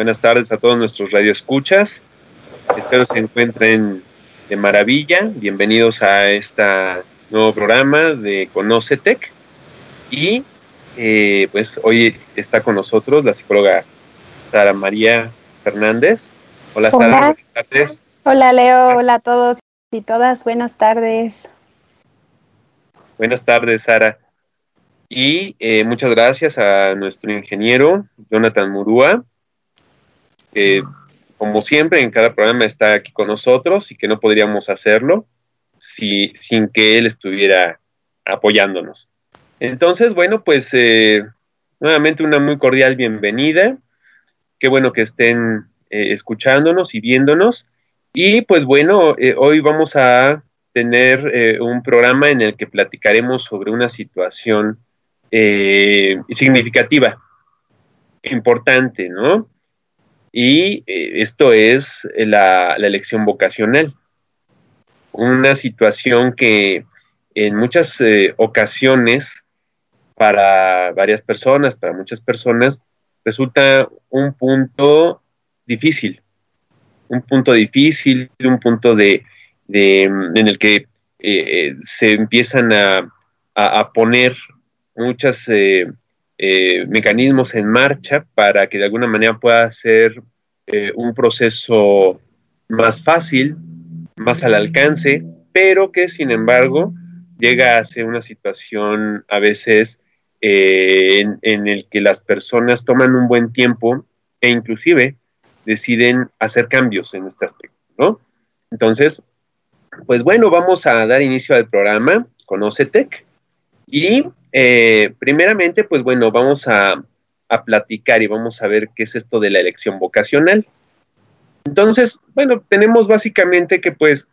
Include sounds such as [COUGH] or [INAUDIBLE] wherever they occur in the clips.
Buenas tardes a todos nuestros radioescuchas. Espero se encuentren de maravilla. Bienvenidos a este nuevo programa de Conocetec. Y eh, pues hoy está con nosotros la psicóloga Sara María Fernández. Hola Sara, buenas tardes. Hola Leo, hola a todos y todas, buenas tardes. Buenas tardes Sara. Y eh, muchas gracias a nuestro ingeniero Jonathan Murúa, que como siempre en cada programa está aquí con nosotros y que no podríamos hacerlo si, sin que él estuviera apoyándonos. Entonces, bueno, pues eh, nuevamente una muy cordial bienvenida. Qué bueno que estén eh, escuchándonos y viéndonos. Y pues bueno, eh, hoy vamos a tener un programa en el que platicaremos sobre una situación significativa, importante, ¿no? Y eh, esto es la, elección vocacional. Una situación que en muchas eh, ocasiones para varias personas, para muchas personas, resulta un punto difícil, un punto difícil, un punto de, en el que eh, se empiezan a, a poner muchas eh, mecanismos en marcha para que de alguna manera pueda ser eh, un proceso más fácil, más al alcance, pero que sin embargo llega a ser una situación a veces eh, en, en, el que las personas toman un buen tiempo e inclusive deciden hacer cambios en este aspecto, ¿no? Entonces, pues bueno, vamos a dar inicio al programa Conocetec y eh, primeramente, pues bueno, vamos a, platicar y vamos a ver qué es esto de la elección vocacional. Entonces, bueno, tenemos básicamente que pues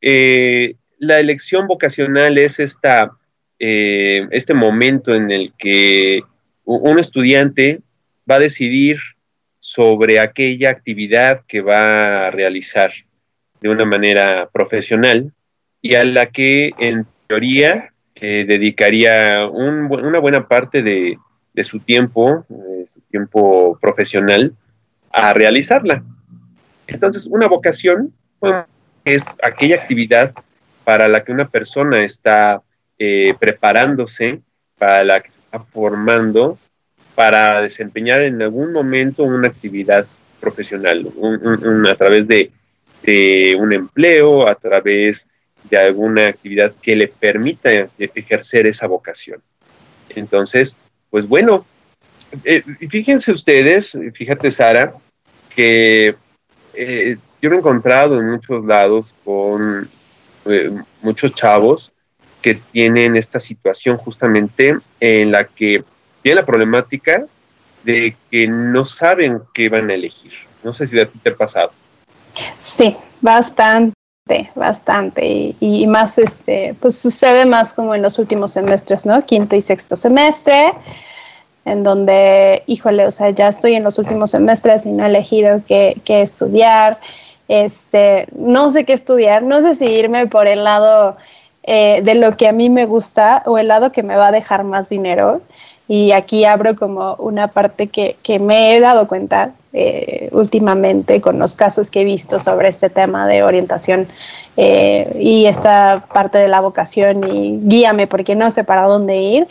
eh, la elección vocacional es esta, eh, este momento en el que un estudiante va a decidir sobre aquella actividad que va a realizar de una manera profesional y a la que en teoría dedicaría una buena parte de, su tiempo, su tiempo profesional, a realizarla. Entonces, una vocación es aquella actividad para la que una persona está eh, preparándose, para la que se está formando, para desempeñar en algún momento una actividad profesional, a través de, de, un empleo, a través de alguna actividad que le permita ejercer esa vocación. Entonces, pues bueno, eh, fíjense ustedes, fíjate Sara, que eh, yo lo he encontrado en muchos lados con eh, muchos chavos que tienen esta situación justamente en la que tienen la problemática de que no saben qué van a elegir. No sé si a ti te ha pasado. Sí, bastante bastante. Y, más este pues sucede más como en los últimos semestres no quinto y sexto semestre en donde híjole o sea ya estoy en los últimos semestres y no he elegido qué, estudiar. Este no sé qué estudiar no sé si irme por el lado eh, de lo que a mí me gusta o el lado que me va a dejar más dinero y aquí abro como una parte que, que me he dado cuenta eh, últimamente con los casos que he visto sobre este tema de orientación eh, y esta parte de la vocación y guíame porque no sé para dónde ir,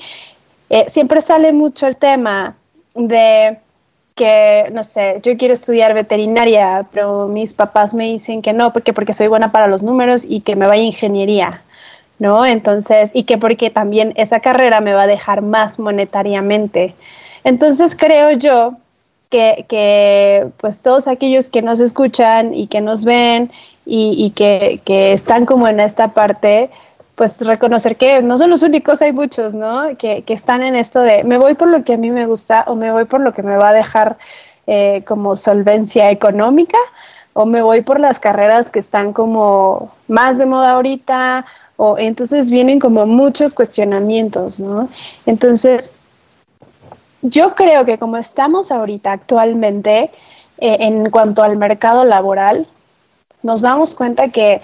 eh, siempre sale mucho el tema de que, no sé, yo quiero estudiar veterinaria, pero mis papás me dicen que no, porque porque soy buena para los números y que me vaya a ingeniería. ¿No? Entonces, y que porque también esa carrera me va a dejar más monetariamente. Entonces creo yo que, que pues todos aquellos que nos escuchan y que nos ven y, que, que, están como en esta parte, pues reconocer que no son los únicos, hay muchos, ¿no? Que, que, están en esto de me voy por lo que a mí me gusta o me voy por lo que me va a dejar eh, como solvencia económica o me voy por las carreras que están como más de moda ahorita, o entonces vienen como muchos cuestionamientos, ¿no? Entonces, yo creo que como estamos ahorita actualmente eh, en cuanto al mercado laboral, nos damos cuenta que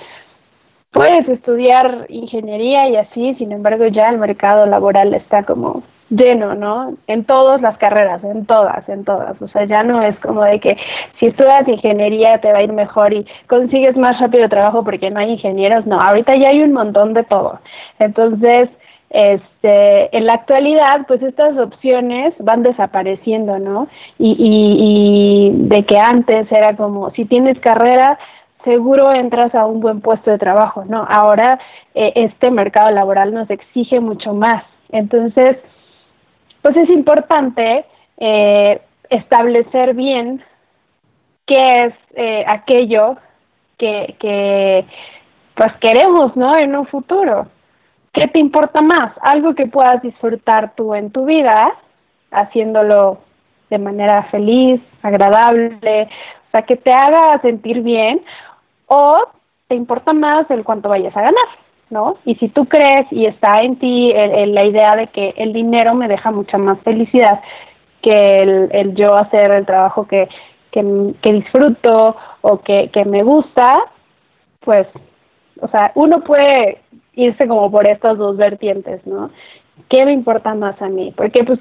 puedes estudiar ingeniería y así, sin embargo ya el mercado laboral está como lleno, ¿no? En todas las carreras, en todas, en todas. O sea, ya no es como de que si estudias ingeniería te va a ir mejor y consigues más rápido trabajo porque no hay ingenieros. No, ahorita ya hay un montón de todo. Entonces, este, en la actualidad, pues estas opciones van desapareciendo, ¿no? Y, y, y de que antes era como, si tienes carrera, seguro entras a un buen puesto de trabajo, ¿no? Ahora eh, este mercado laboral nos exige mucho más. Entonces, pues es importante eh, establecer bien qué es eh, aquello que, que pues queremos, ¿no? En un futuro. ¿Qué te importa más? Algo que puedas disfrutar tú en tu vida, haciéndolo de manera feliz, agradable, o sea, que te haga sentir bien, o te importa más el cuánto vayas a ganar. ¿No? Y si tú crees y está en ti la idea de que el dinero me deja mucha más felicidad que el, el yo hacer el trabajo que, que, que disfruto o que, que me gusta, pues, o sea, uno puede irse como por estas dos vertientes, ¿no? ¿Qué me importa más a mí? Porque, pues,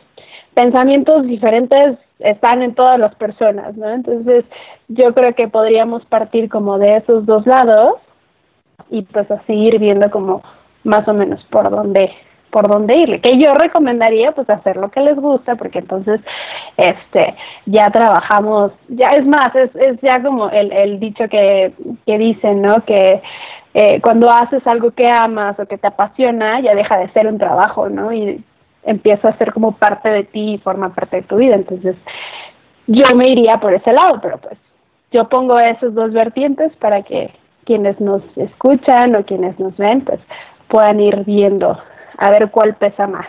pensamientos diferentes están en todas las personas, ¿no? Entonces, yo creo que podríamos partir como de esos dos lados y pues así ir viendo como más o menos por dónde por dónde irle que yo recomendaría pues hacer lo que les gusta porque entonces este ya trabajamos ya es más es, es ya como el, el dicho que, que dicen no que eh, cuando haces algo que amas o que te apasiona ya deja de ser un trabajo no y empieza a ser como parte de ti y forma parte de tu vida. Entonces yo me iría por ese lado pero pues yo pongo esos dos vertientes para que quienes nos escuchan o quienes nos ven, pues puedan ir viendo a ver cuál pesa más.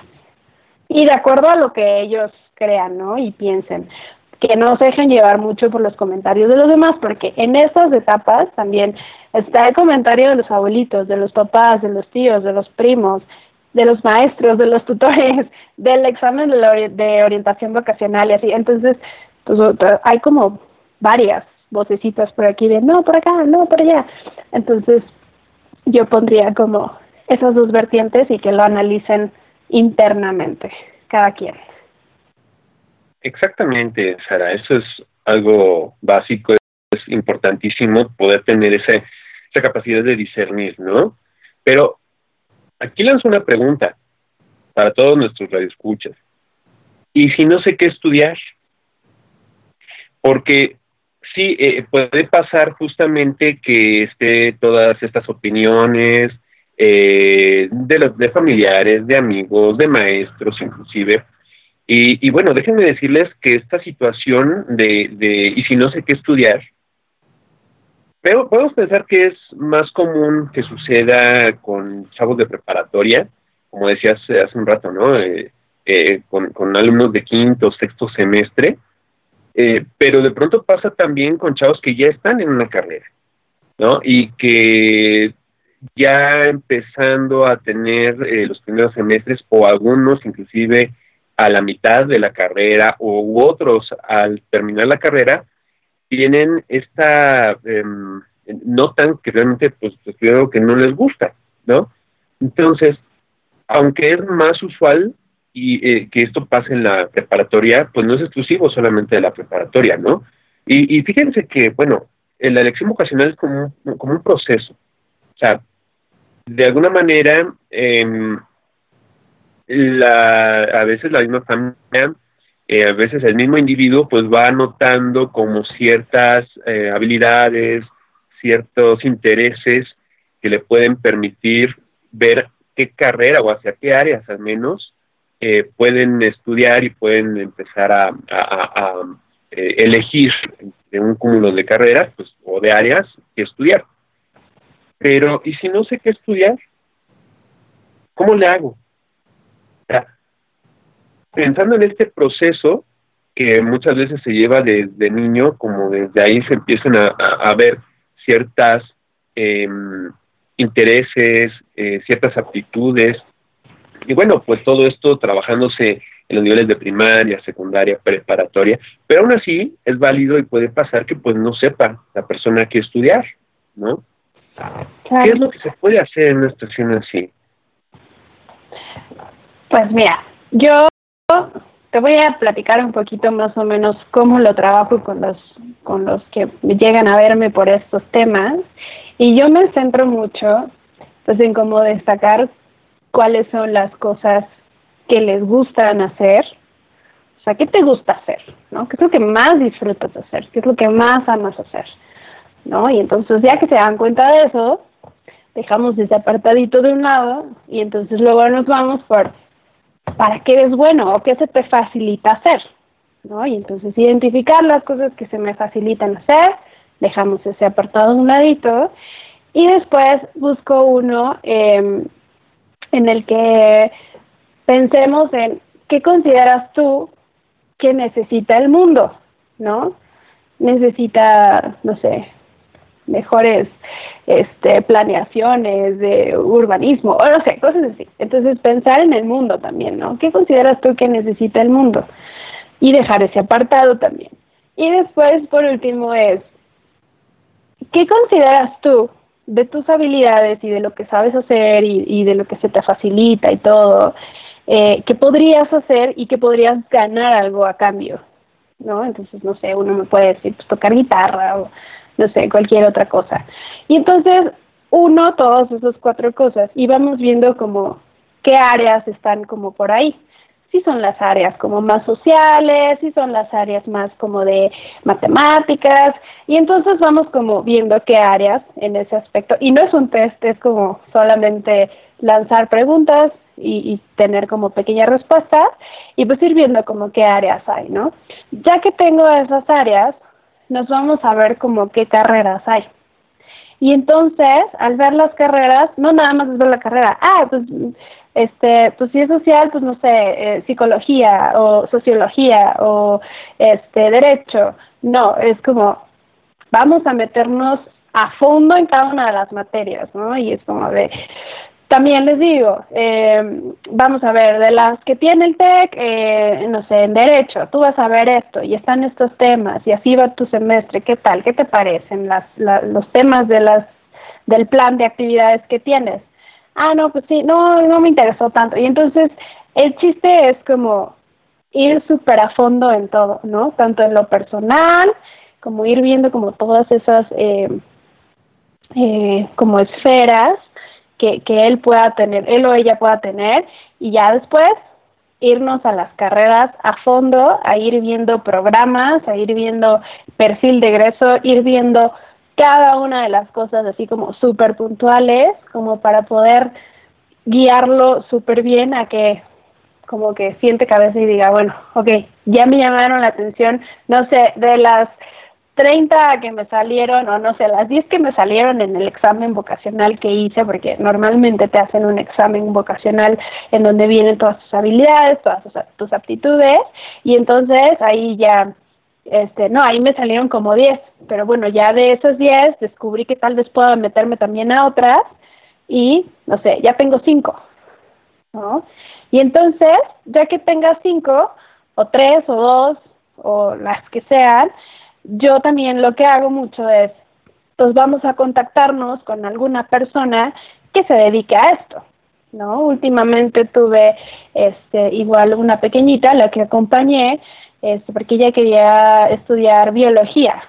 Y de acuerdo a lo que ellos crean, ¿no? Y piensen, que no se dejen llevar mucho por los comentarios de los demás, porque en estas etapas también está el comentario de los abuelitos, de los papás, de los tíos, de los primos, de los maestros, de los tutores, [LAUGHS] del examen de, orientación vocacional y así. Entonces, pues hay como varias vocecitas por aquí de no, por acá, no, por allá. Entonces, yo pondría como esas dos vertientes y que lo analicen internamente, cada quien. Exactamente, Sara, eso es algo básico, es importantísimo poder tener ese, esa capacidad de discernir, ¿no? Pero aquí lanzo una pregunta para todos nuestros radioescuchas. ¿Y si no sé qué estudiar? Porque sí, eh, puede pasar justamente que esté todas estas opiniones eh, de, los, de familiares, de amigos, de maestros inclusive. Y, y, bueno, déjenme decirles que esta situación de, de, y si no sé qué estudiar, pero podemos pensar que es más común que suceda con chavos de preparatoria, como decías hace un rato, ¿no? Eh, eh, con, con alumnos de quinto, sexto semestre, eh, pero de pronto pasa también con chavos que ya están en una carrera, ¿no? Y que ya empezando a tener eh, los primeros semestres o algunos inclusive a la mitad de la carrera o u otros al terminar la carrera tienen esta eh, notan que realmente pues algo que no les gusta, ¿no? Entonces, aunque es más usual y eh, que esto pase en la preparatoria, pues no es exclusivo solamente de la preparatoria, ¿no? Y, fíjense que, bueno, la elección vocacional es como como un proceso. O sea, de alguna manera, eh, la, a veces la misma familia, eh, a veces el mismo individuo, pues va anotando como ciertas eh, habilidades, ciertos intereses que le pueden permitir ver qué carrera o hacia qué áreas al menos eh, pueden estudiar y pueden empezar a, eh, elegir de un cúmulo de carreras pues, o de áreas que estudiar. Pero, ¿y si no sé qué estudiar? ¿Cómo le hago? pensando en este proceso, que muchas veces se lleva desde niño, como desde ahí se empiezan a, ver ciertas em, intereses, eh, ciertas aptitudes. Y bueno, pues todo esto trabajándose en los niveles de primaria, secundaria, preparatoria, pero aún así es válido y puede pasar que pues no sepa la persona que estudiar, ¿no? ¿Qué es lo que se puede hacer en una situación así? Pues mira, yo te voy a platicar un poquito más o menos cómo lo trabajo con los con los que llegan a verme por estos temas y yo me centro mucho pues en cómo destacar cuáles son las cosas que les gustan hacer, o sea, ¿qué te gusta hacer? ¿no? ¿Qué es lo que más disfrutas hacer? ¿Qué es lo que más amas hacer? ¿no? Y entonces ya que se dan cuenta de eso, dejamos ese apartadito de un lado y entonces luego nos vamos por para qué eres bueno o qué se te facilita hacer, ¿no? Y entonces identificar las cosas que se me facilitan hacer, dejamos ese apartado de un ladito y después busco uno eh, en el que pensemos en qué consideras tú que necesita el mundo, ¿no? Necesita, no sé, mejores este, planeaciones de urbanismo, o no sé, cosas así. Entonces, pensar en el mundo también, ¿no? ¿Qué consideras tú que necesita el mundo? Y dejar ese apartado también. Y después, por último, es, ¿qué consideras tú de tus habilidades y de lo que sabes hacer y, de lo que se te facilita y todo, eh, que podrías hacer y que podrías ganar algo a cambio? ¿No? Entonces, no sé, uno me puede decir, pues tocar guitarra o no sé, cualquier otra cosa. Y entonces, uno, todas esas cuatro cosas, y vamos viendo como qué áreas están como por ahí. Si son las áreas como más sociales, si son las áreas más como de matemáticas, y entonces vamos como viendo qué áreas en ese aspecto. Y no es un test, es como solamente lanzar preguntas y, y, tener como pequeñas respuestas y pues ir viendo como qué áreas hay, ¿no? Ya que tengo esas áreas, nos vamos a ver como qué carreras hay. Y entonces, al ver las carreras, no nada más es ver la carrera, ah, pues, este, pues si es social, pues no sé, eh, psicología o sociología o este, derecho. No, es como, vamos a meternos a fondo en cada una de las materias, ¿no? Y es como de, también les digo, eh, vamos a ver, de las que tiene el TEC, eh, no sé, en Derecho, tú vas a ver esto y están estos temas y así va tu semestre, ¿qué tal? ¿Qué te parecen las, los temas de las, del plan de actividades que tienes? Ah, no, pues sí, no, no me interesó tanto. Y entonces el chiste es como ir súper a fondo en todo, ¿no? Tanto en lo personal, como ir viendo como todas esas eh, eh, como esferas que, que él pueda tener, él o ella pueda tener, y ya después irnos a las carreras a fondo, a ir viendo programas, a ir viendo perfil de egreso, ir viendo cada una de las cosas así como súper puntuales, como para poder guiarlo súper bien a que como que siente cabeza y diga, bueno, ok, ya me llamaron la atención, no sé, de las 30 que me salieron, o no sé, las 10 que me salieron en el examen vocacional que hice, porque normalmente te hacen un examen vocacional en donde vienen todas tus habilidades, todas tus, aptitudes, y entonces ahí ya, este, no, ahí me salieron como 10, pero bueno, ya de esas 10 descubrí que tal vez pueda meterme también a otras, y no sé, ya tengo 5, ¿no? Y entonces, ya que tengas 5, o 3, o 2, o las que sean, yo también lo que hago mucho es, pues vamos a contactarnos con alguna persona que se dedique a esto, ¿no? Últimamente tuve este igual una pequeñita la que acompañé este, porque ella quería estudiar biología,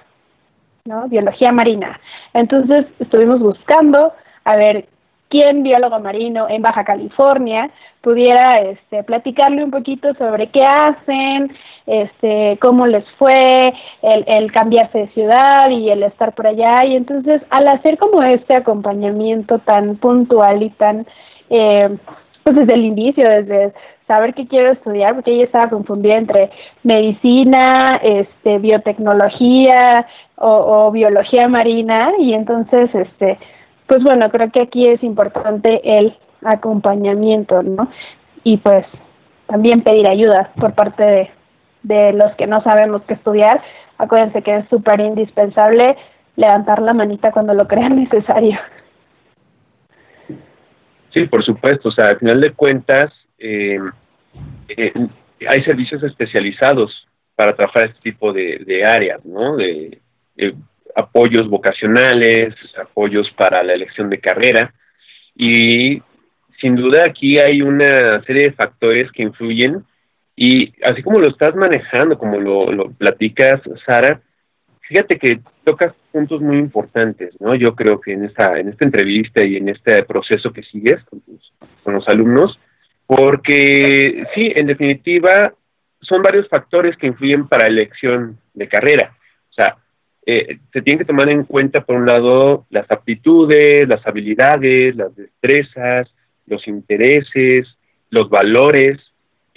¿no? Biología marina. Entonces estuvimos buscando a ver quién biólogo marino en Baja California pudiera este, platicarle un poquito sobre qué hacen, este, cómo les fue, el, el cambiarse de ciudad y el estar por allá. Y entonces, al hacer como este acompañamiento tan puntual y tan, eh, pues desde el inicio, desde saber qué quiero estudiar, porque ella estaba confundida entre medicina, este, biotecnología o, o biología marina, y entonces, este, pues bueno, creo que aquí es importante el acompañamiento, ¿no? Y pues también pedir ayuda por parte de, de los que no sabemos qué estudiar, acuérdense que es súper indispensable levantar la manita cuando lo crean [LAUGHS] necesario. Sí, por supuesto. O sea, al final de cuentas, eh, eh, hay servicios especializados para trabajar este tipo de, áreas, ¿no? De, apoyos vocacionales, apoyos para la elección de carrera. Y sin duda aquí hay una serie de factores que influyen y así como lo estás manejando, como lo, platicas, Sara, fíjate que tocas puntos muy importantes, ¿no? Yo creo que en esta, en esta entrevista y en este proceso que sigues con, con los alumnos, porque sí, en definitiva, son varios factores que influyen para elección de carrera. O sea, eh, se tienen que tomar en cuenta, por un lado, las aptitudes, las habilidades, las destrezas, los intereses, los valores,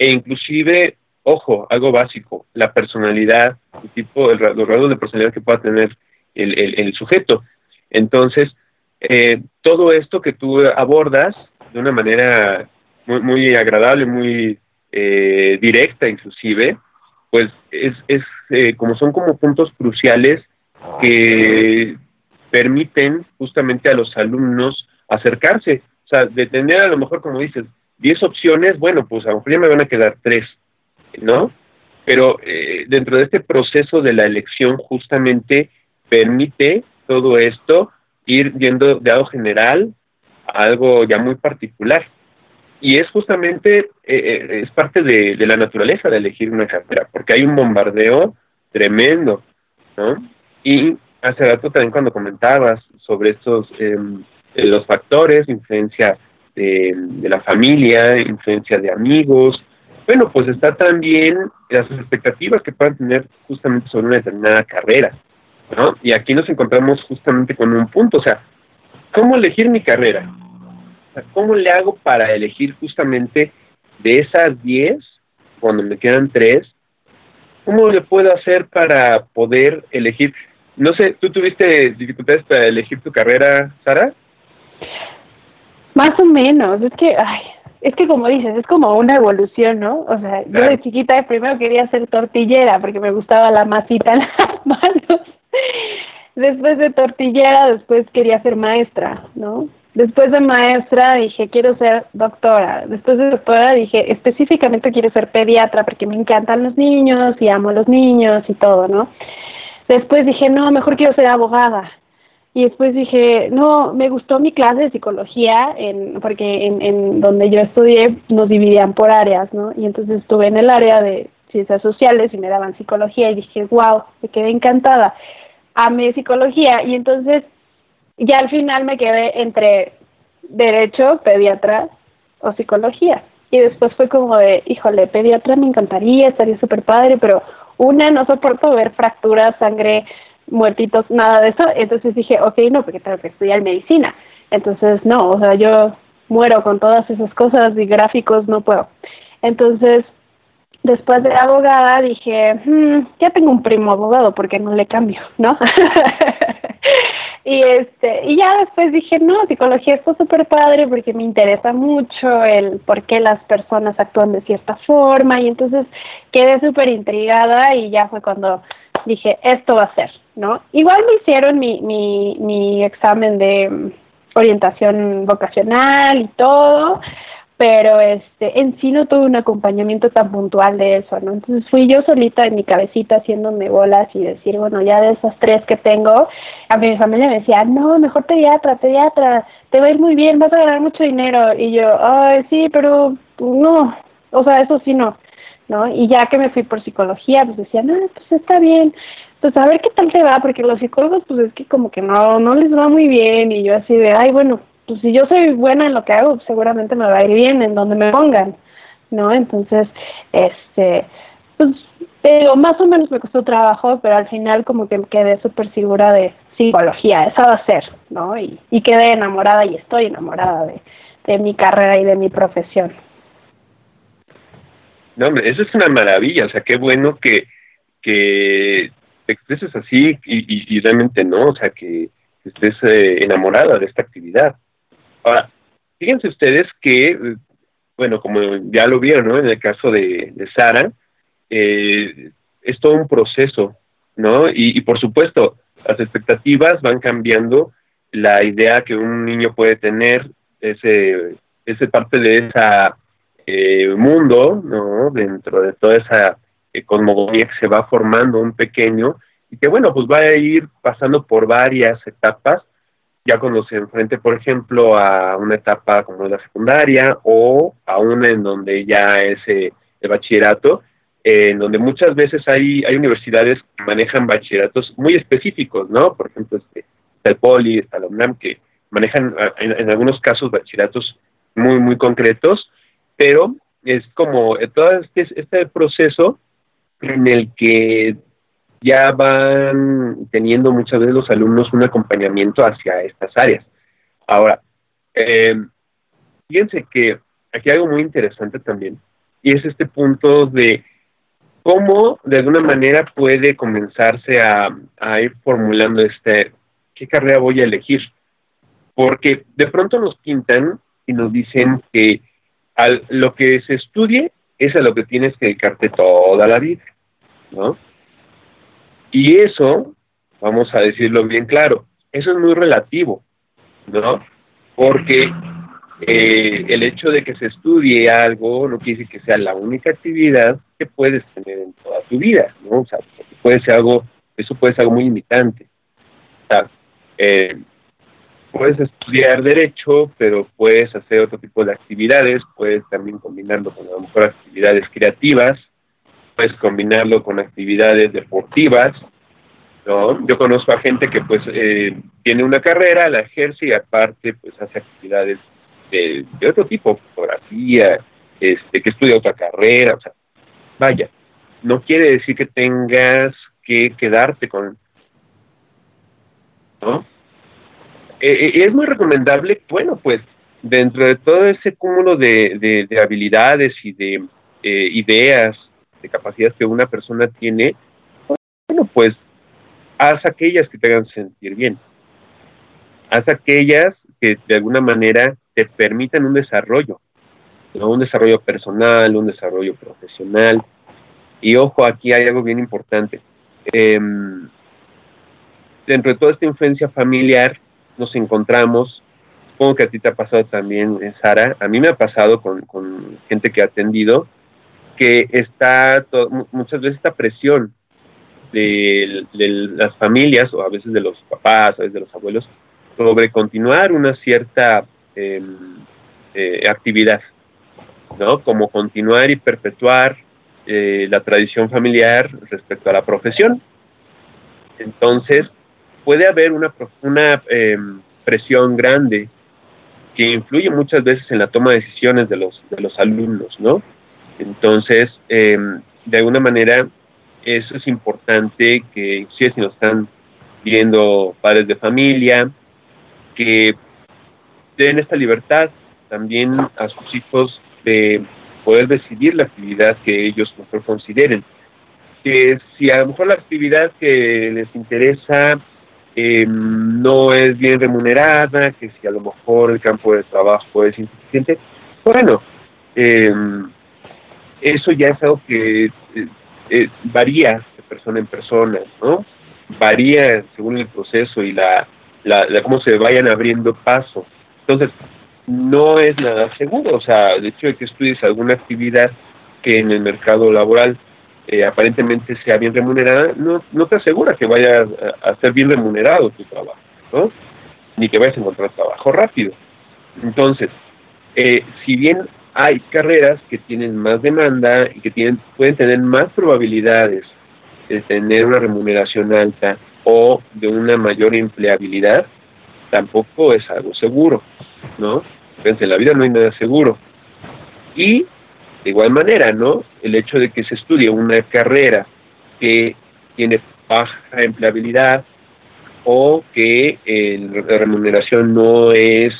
e inclusive, ojo, algo básico, la personalidad, el tipo, el, los rasgos de personalidad que pueda tener el, el, sujeto. Entonces, eh, todo esto que tú abordas de una manera muy, muy agradable, muy eh, directa inclusive, pues es, es eh, como son como puntos cruciales que permiten justamente a los alumnos acercarse, o sea, de tener a lo mejor, como dices, 10 opciones, bueno, pues a lo mejor ya me van a quedar tres, ¿no? Pero eh, dentro de este proceso de la elección justamente permite todo esto ir yendo de algo general a algo ya muy particular y es justamente, eh, eh, es parte de, la naturaleza de elegir una carrera, porque hay un bombardeo tremendo, ¿no? Y hace rato también cuando comentabas sobre estos, em, los factores, influencia de, la familia, influencia de amigos, bueno, pues está también las expectativas que puedan tener justamente sobre una determinada carrera, ¿no? Y aquí nos encontramos justamente con un punto, o sea, ¿cómo elegir mi carrera? ¿cómo le hago para elegir justamente de esas 10, cuando me quedan 3, cómo le puedo hacer para poder elegir? No sé, ¿tú tuviste dificultades para elegir tu carrera, Sara? Más o menos, es que, ay, es que como dices, es como una evolución, ¿no? O sea, yo de chiquita primero quería ser tortillera porque me gustaba la masita en las [LAUGHS] manos. Después de tortillera, después quería ser maestra, ¿no? Después de maestra dije, quiero ser doctora. Después de doctora dije, específicamente quiero ser pediatra porque me encantan los niños y amo a los niños y todo, ¿no? Después dije, no, mejor quiero ser abogada. Y después dije, no, me gustó mi clase de psicología, en, porque en, en donde yo estudié nos dividían por áreas, ¿no? Y entonces estuve en el área de ciencias sociales y me daban psicología y dije, wow, me quedé encantada. Amé psicología y entonces ya al final me quedé entre derecho, pediatra o psicología. Y después fue como de, híjole, pediatra me encantaría, estaría súper padre, pero una, no soporto ver fracturas, sangre, muertitos, nada de eso. Entonces dije, ok, no, porque tengo que estudiar medicina. Entonces, no, o sea, yo muero con todas esas cosas y gráficos, no puedo. Entonces, después de abogada dije, hmm, ya tengo un primo abogado, porque no le cambio, no? [LAUGHS] y este y ya después dije no psicología está súper padre porque me interesa mucho el por qué las personas actúan de cierta forma y entonces quedé súper intrigada y ya fue cuando dije esto va a ser no igual me hicieron mi mi mi examen de mm, orientación vocacional y todo pero este en sí no tuve un acompañamiento tan puntual de eso, ¿no? Entonces fui yo solita en mi cabecita haciéndome bolas y decir, bueno, ya de esas tres que tengo, a mi familia me decía, no, mejor pediatra, pediatra, te va a ir muy bien, vas a ganar mucho dinero. Y yo, ay, sí, pero no, o sea, eso sí no, ¿no? Y ya que me fui por psicología, pues decía, no, pues está bien, pues a ver qué tal te va, porque los psicólogos, pues es que como que no, no les va muy bien, y yo así de, ay, bueno, pues si yo soy buena en lo que hago, seguramente me va a ir bien en donde me pongan, ¿no? Entonces, este, pues, pero más o menos me costó trabajo, pero al final como que me quedé súper segura de psicología, esa va a ser, ¿no? Y, y quedé enamorada y estoy enamorada de, de mi carrera y de mi profesión. No, hombre, eso es una maravilla, o sea, qué bueno que, que expreses así y, y, realmente no, o sea, que estés eh, enamorada de esta actividad. Ahora, fíjense ustedes que, bueno, como ya lo vieron, ¿no? En el caso de, Sara, eh, es todo un proceso, ¿no? Y, y, por supuesto, las expectativas van cambiando, la idea que un niño puede tener, ese, ese parte de esa eh, mundo, ¿no? Dentro de toda esa eh, cosmogonía que se va formando un pequeño y que, bueno, pues va a ir pasando por varias etapas, ya cuando se enfrente, por ejemplo, a una etapa como la secundaria o a una en donde ya es eh, el bachillerato, eh, en donde muchas veces hay, hay universidades que manejan bachilleratos muy específicos, ¿no? Por ejemplo, este, está el que manejan en, en algunos casos bachilleratos muy, muy concretos, pero es como todo este, este proceso en el que ya van teniendo muchas veces los alumnos un acompañamiento hacia estas áreas. Ahora, eh, fíjense que aquí hay algo muy interesante también, y es este punto de cómo de alguna manera puede comenzarse a, a ir formulando este, ¿qué carrera voy a elegir? Porque de pronto nos pintan y nos dicen que al, lo que se estudie es a lo que tienes que dedicarte toda la vida, ¿no? Y eso, vamos a decirlo bien claro, eso es muy relativo, ¿no? Porque eh, el hecho de que se estudie algo no quiere decir que sea la única actividad que puedes tener en toda tu vida, ¿no? O sea, puede ser algo, eso puede ser algo muy limitante. O eh, puedes estudiar derecho, pero puedes hacer otro tipo de actividades, puedes también combinarlo con a lo mejor actividades creativas, puedes combinarlo con actividades deportivas, ¿no? Yo conozco a gente que pues eh, tiene una carrera, la ejerce y aparte pues hace actividades de, otro tipo, fotografía, este, que estudia otra carrera, o sea, vaya, no quiere decir que tengas que quedarte con, ¿no? Eh, es muy recomendable, bueno, pues dentro de todo ese cúmulo de, de, de habilidades y de eh, ideas, de capacidades que una persona tiene, bueno, pues haz aquellas que te hagan sentir bien. Haz aquellas que de alguna manera te permitan un desarrollo, ¿no? un desarrollo personal, un desarrollo profesional. Y ojo, aquí hay algo bien importante. Eh, dentro de toda esta influencia familiar, nos encontramos, supongo que a ti te ha pasado también, Sara, a mí me ha pasado con gente que ha atendido, que está muchas veces esta presión de, las familias, o a veces de los papás, a veces de los abuelos, sobre continuar una cierta eh, eh, actividad, ¿no? Como continuar y perpetuar eh, la tradición familiar respecto a la profesión. Entonces, puede haber una, una eh, presión grande que influye muchas veces en la toma de decisiones de los, de los alumnos, ¿no? Entonces, eh, de alguna manera, eso es importante que, si es si nos están viendo padres de familia, que den esta libertad también a sus hijos de poder decidir la actividad que ellos mejor consideren. Que si a lo mejor la actividad que les interesa eh, no es bien remunerada, que si a lo mejor el campo de trabajo es insuficiente, bueno, eh, eso ya es algo que eh, eh, varía de persona en persona, ¿no? Varía según el proceso y la, la, cómo se vayan abriendo paso. Entonces, no es nada seguro, o sea, de hecho de que estudies alguna actividad que en el mercado laboral eh, aparentemente sea bien remunerada, no, no te asegura que vaya a, a, ser bien remunerado tu trabajo, ¿no? Ni que vayas a encontrar trabajo rápido. Entonces, eh, si bien hay carreras que tienen más demanda y que tienen, pueden tener más probabilidades de tener una remuneración alta o de una mayor empleabilidad, tampoco es algo seguro, ¿no? Fíjense, en la vida no hay nada seguro. Y de igual manera, ¿no? El hecho de que se estudie una carrera que tiene baja empleabilidad o que eh, la remuneración no es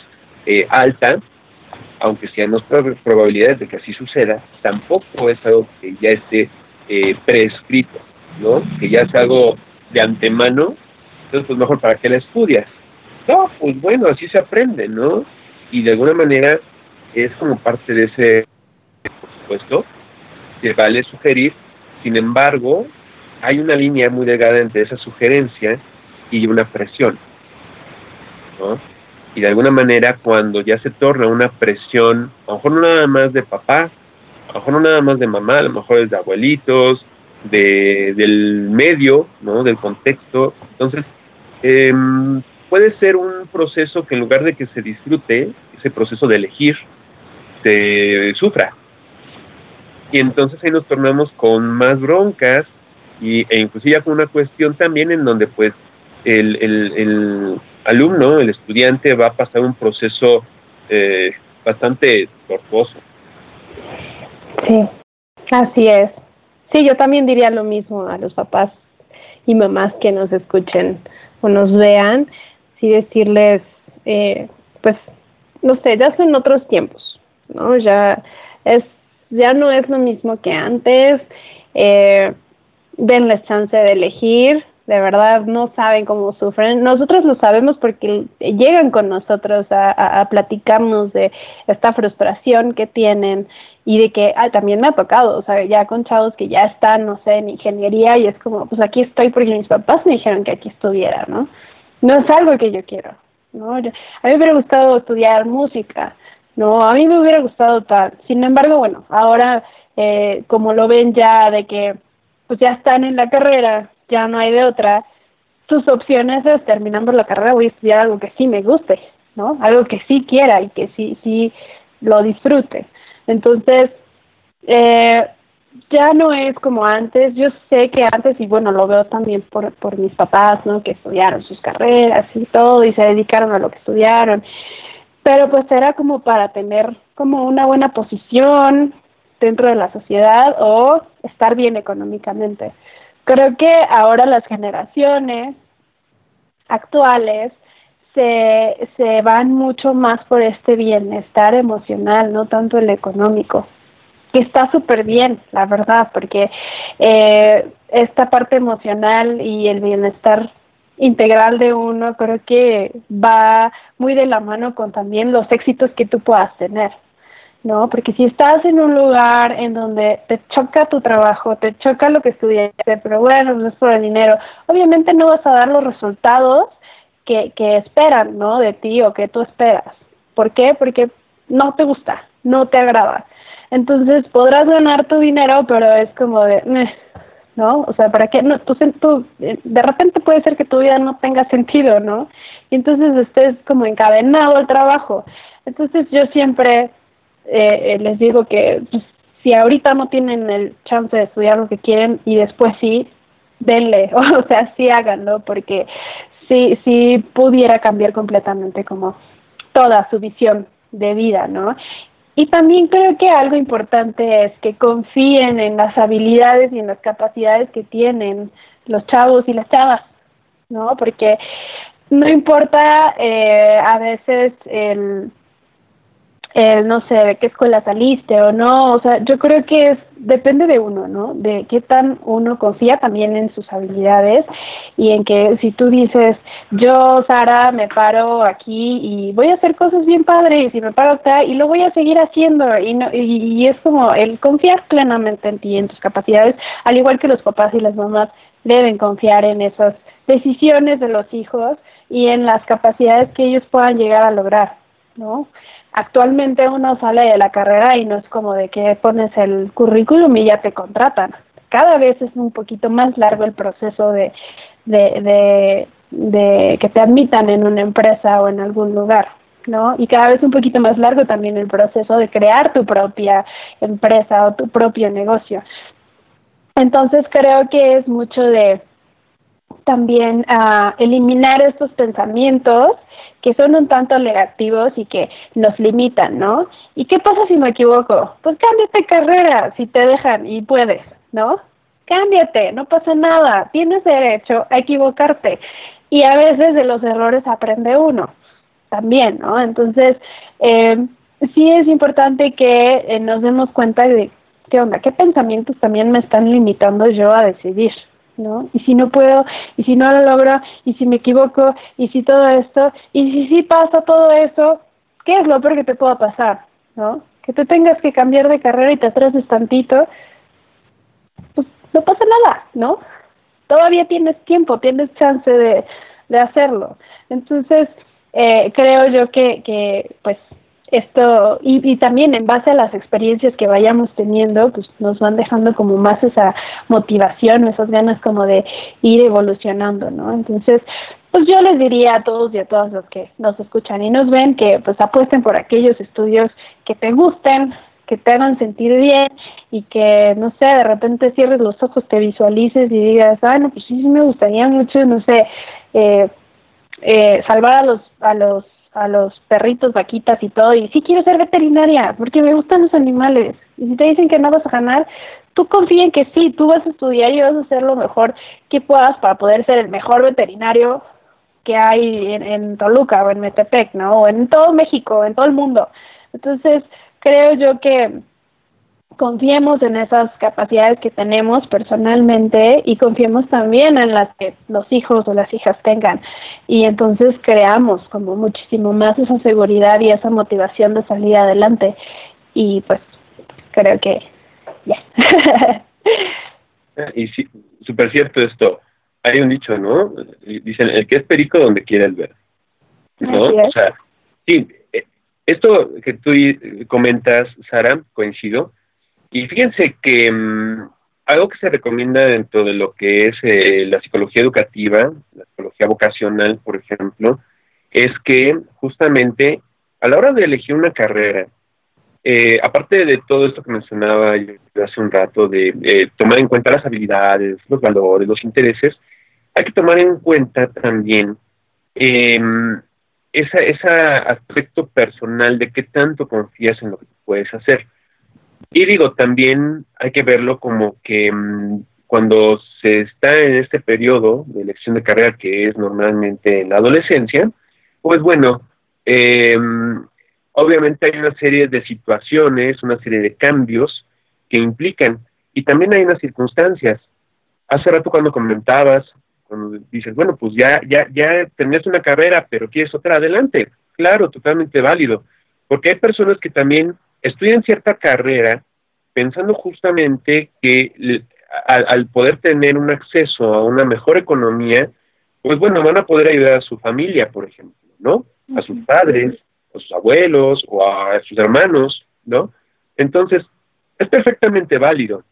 eh, alta, aunque sean nuestras probabilidades de que así suceda, tampoco es algo que ya esté eh, prescrito, ¿no? Que ya es algo de antemano, entonces pues mejor para qué la estudias. No, pues bueno, así se aprende, ¿no? Y de alguna manera es como parte de ese, por supuesto, que vale sugerir Sin embargo, hay una línea muy delgada entre esa sugerencia y una presión. ¿no? Y de alguna manera, cuando ya se torna una presión, a lo mejor no nada más de papá, a lo mejor no nada más de mamá, a lo mejor es de abuelitos, de, del medio, ¿no? del contexto. Entonces, em, puede ser un proceso que en lugar de que se disfrute, ese proceso de elegir, se sufra. Y entonces ahí nos tornamos con más broncas y, e inclusive con una cuestión también en donde pues el, el, alumno, el estudiante va a pasar un proceso eh, bastante tortuoso. Sí, así es. Sí, yo también diría lo mismo a los papás y mamás que nos escuchen o nos vean, sí decirles, eh, pues, no sé, ya son otros tiempos, ¿no? Ya es, ya no es lo mismo que antes. Eh, denles chance de elegir, de verdad no saben cómo sufren. Nosotros lo sabemos porque llegan con nosotros a, a, platicarnos de esta frustración que tienen y de que ah, también me ha tocado, o sea, ya con chavos que ya están, no sé, en ingeniería y es como, pues aquí estoy porque mis papás me dijeron que aquí estuviera, ¿no? No es algo que yo quiero, ¿no? a mí me hubiera gustado estudiar música, ¿no? A mí me hubiera gustado tal. Sin embargo, bueno, ahora eh, como lo ven ya de que pues ya están en la carrera, ya no hay de otra, sus opciones es terminando la carrera voy a estudiar algo que sí me guste, ¿no? Algo que sí quiera y que sí, sí lo disfrute. Entonces, eh, ya no es como antes. Yo sé que antes, y bueno, lo veo también por, por mis papás, ¿no? Que estudiaron sus carreras y todo y se dedicaron a lo que estudiaron. Pero pues era como para tener como una buena posición dentro de la sociedad o estar bien económicamente. Creo que ahora las generaciones actuales se, se van mucho más por este bienestar emocional, no tanto el económico, que está súper bien, la verdad, porque eh, esta parte emocional y el bienestar integral de uno creo que va muy de la mano con también los éxitos que tú puedas tener. ¿No? Porque si estás en un lugar en donde te choca tu trabajo, te choca lo que estudiaste, pero bueno, no es por el dinero, obviamente no vas a dar los resultados que, que esperan, ¿no? De ti o que tú esperas. ¿Por qué? Porque no te gusta, no te agrada. Entonces podrás ganar tu dinero, pero es como de, ¿no? O sea, ¿para qué? No, tú, tú, de repente puede ser que tu vida no tenga sentido, ¿no? Y entonces estés como encadenado al trabajo. Entonces yo siempre eh, les digo que pues, si ahorita no tienen el chance de estudiar lo que quieren y después sí, denle, [LAUGHS] o sea, sí háganlo, porque sí, sí pudiera cambiar completamente como toda su visión de vida, ¿no? Y también creo que algo importante es que confíen en las habilidades y en las capacidades que tienen los chavos y las chavas, ¿no? Porque no importa eh, a veces el eh, no sé, de qué escuela saliste o no, o sea, yo creo que es, depende de uno, ¿no? De qué tan uno confía también en sus habilidades y en que si tú dices, yo, Sara, me paro aquí y voy a hacer cosas bien padres y me paro acá y lo voy a seguir haciendo y, no, y, es como el confiar plenamente en ti, y en tus capacidades, al igual que los papás y las mamás deben confiar en esas decisiones de los hijos y en las capacidades que ellos puedan llegar a lograr, ¿no? Actualmente uno sale de la carrera y no es como de que pones el currículum y ya te contratan. Cada vez es un poquito más largo el proceso de, de, de, que te admitan en una empresa o en algún lugar. ¿no? Y cada vez un poquito más largo también el proceso de crear tu propia empresa o tu propio negocio. Entonces creo que es mucho de también uh, eliminar estos pensamientos que son un tanto negativos y que nos limitan, ¿no? ¿Y qué pasa si me equivoco? Pues cámbiate carrera si te dejan y puedes, ¿no? Cámbiate, no pasa nada, tienes derecho a equivocarte. Y a veces de los errores aprende uno también, ¿no? Entonces, eh, sí es importante que eh, nos demos cuenta de qué onda, qué pensamientos también me están limitando yo a decidir, ¿no? Y si no puedo, y si no lo logro, y si me equivoco, y si todo esto, y si sí pasa todo eso, ¿qué es lo peor que te pueda pasar, ¿no? Que te tengas que cambiar de carrera y te atrases tantito, pues no pasa nada, ¿no? Todavía tienes tiempo, tienes chance de, de hacerlo. Entonces, eh, creo yo que, que pues esto y, y, también en base a las experiencias que vayamos teniendo pues nos van dejando como más esa motivación esas ganas como de ir evolucionando no entonces pues yo les diría a todos y a todas los que nos escuchan y nos ven que pues apuesten por aquellos estudios que te gusten que te hagan sentir bien y que no sé de repente cierres los ojos te visualices y digas ah no pues sí, sí me gustaría mucho no sé eh, eh, salvar a los a los a los perritos, vaquitas y todo, y sí quiero ser veterinaria, porque me gustan los animales. Y si te dicen que no vas a ganar, tú confía en que sí, tú vas a estudiar y vas a hacer lo mejor que puedas para poder ser el mejor veterinario que hay en, en Toluca o en Metepec, ¿no? O en todo México, en todo el mundo. Entonces, creo yo que confiemos en esas capacidades que tenemos personalmente y confiemos también en las que los hijos o las hijas tengan. Y entonces creamos como muchísimo más esa seguridad y esa motivación de salir adelante. Y pues creo que ya. [LAUGHS] Y sí súper cierto esto. Hay un dicho no dicen el que es perico donde quiere el ver no o sea sí eh, esto que tú comentas Sara coincido y fíjense que um, algo que se recomienda dentro de lo que es eh, la psicología educativa, la psicología vocacional, por ejemplo, es que justamente a la hora de elegir una carrera, eh, aparte de todo esto que mencionaba yo hace un rato, de eh, tomar en cuenta las habilidades, los valores, los intereses, hay que tomar en cuenta también eh, ese aspecto personal de qué tanto confías en lo que puedes hacer. Y digo, también hay que verlo como que mmm, cuando se está en este periodo de elección de carrera, que es normalmente en la adolescencia, pues bueno, eh, obviamente hay una serie de situaciones, una serie de cambios que implican, y también hay unas circunstancias. Hace rato cuando comentabas, cuando dices, bueno, pues ya, ya, ya tenés una carrera, pero quieres otra, adelante. Claro, totalmente válido, porque hay personas que también estudian cierta carrera pensando justamente que al, al, poder tener un acceso a una mejor economía, pues bueno, van a poder ayudar a su familia, por ejemplo, ¿no? A sus padres, a sus abuelos o a sus hermanos, ¿no? Entonces, es perfectamente válido.